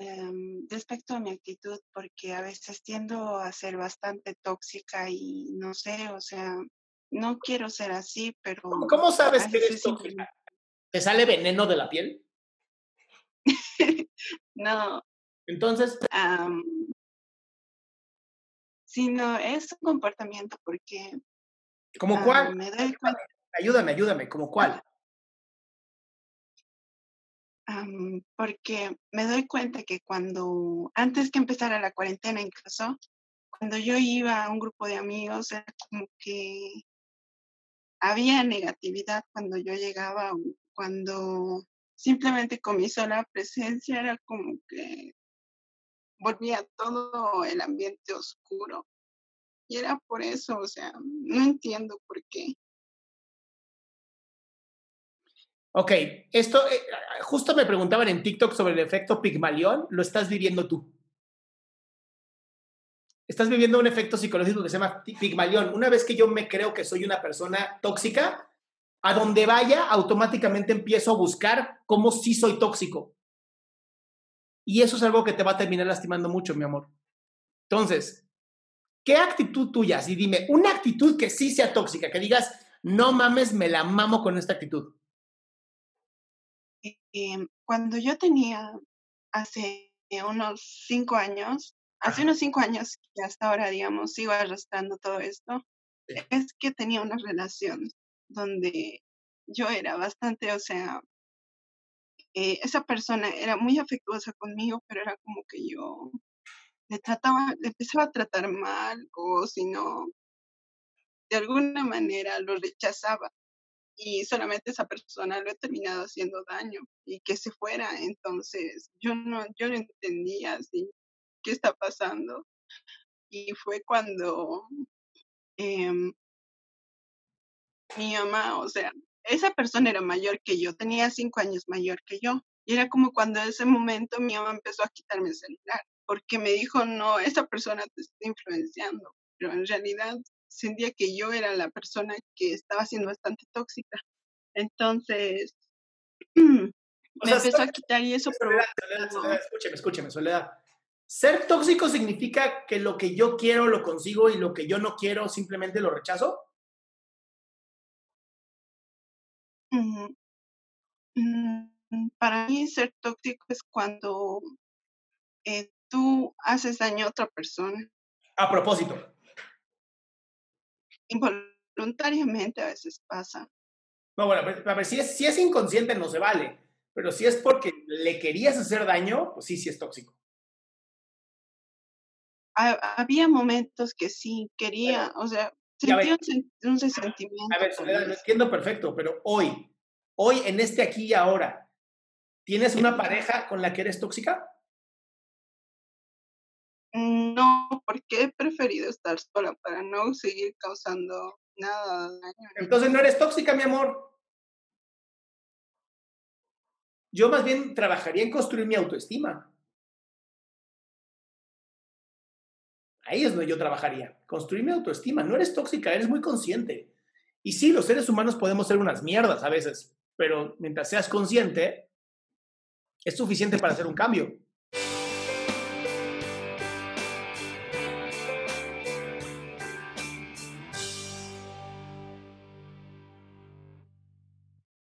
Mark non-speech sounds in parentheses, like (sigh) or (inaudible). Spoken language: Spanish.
Em, respecto a mi actitud, porque a veces tiendo a ser bastante tóxica y no sé, o sea, no quiero ser así, pero... ¿Cómo, sabes que eres tóxica? ¿Te sale veneno de la piel? (laughs) no. Entonces. sí, no, es un comportamiento porque. ¿Como cuál? Me doy cuenta. Ayúdame, ayúdame, ¿como cuál? Porque me doy cuenta que cuando, antes que empezara la cuarentena incluso, cuando yo iba a un grupo de amigos, era como que había negatividad cuando yo llegaba cuando simplemente con mi sola presencia era como que volvía todo el ambiente oscuro. Y era por eso, o sea, no entiendo por qué. Ok, esto, eh, justo me preguntaban en TikTok sobre el efecto Pigmalión, ¿lo estás viviendo tú? Estás viviendo un efecto psicológico que se llama Pigmalión. Una vez que yo me creo que soy una persona tóxica, a donde vaya, automáticamente empiezo a buscar cómo sí soy tóxico. Y eso es algo que te va a terminar lastimando mucho, mi amor. Entonces, ¿qué actitud tuya? Y dime, una actitud que sí sea tóxica, que digas, no mames, me la mamo con esta actitud. Em, cuando yo tenía hace unos cinco años, hace unos cinco años y hasta ahora, digamos, sigo arrastrando todo esto, es que tenía una relación donde yo era bastante, o sea, eh, esa persona era muy afectuosa conmigo, pero era como que yo le trataba, le empezaba a tratar mal o si no, de alguna manera lo rechazaba y solamente esa persona lo ha terminado haciendo daño y que se fuera. Entonces yo no, yo no entendía así qué está pasando. Y fue cuando em, mi mamá, o sea, esa persona era mayor que yo, tenía cinco años mayor que yo. Y era como cuando en ese momento mi mamá empezó a quitarme el celular, porque me dijo, no, esa persona te está influenciando. Pero en realidad sentía que yo era la persona que estaba siendo bastante tóxica. Entonces, (clears throat) me empezó a quitar y eso Soledad, escúcheme, escúcheme, Soledad. ¿Ser tóxico significa que lo que yo quiero lo consigo y lo que yo no quiero simplemente lo rechazo? Mm, para mí ser tóxico es cuando eh, tú haces daño a otra persona. A propósito. Involuntariamente a veces pasa. No, bueno, a ver, si es, si es inconsciente no se vale, pero si es porque le querías hacer daño, pues sí, sí es tóxico. había momentos que sí quería, o sea, Sentí un, sentimiento. A ver, Soledad, lo entiendo perfecto, pero hoy, hoy en este aquí y ahora, ¿tienes una pareja con la que eres tóxica? No, porque he preferido estar sola para no seguir causando nada de daño. Entonces no eres tóxica, mi amor. Yo más bien trabajaría en construir mi autoestima. Ahí es donde yo trabajaría. Construir mi autoestima. No eres tóxica, eres muy consciente. Y sí, los seres humanos podemos ser unas mierdas a veces, pero mientras seas consciente, es suficiente para hacer un cambio.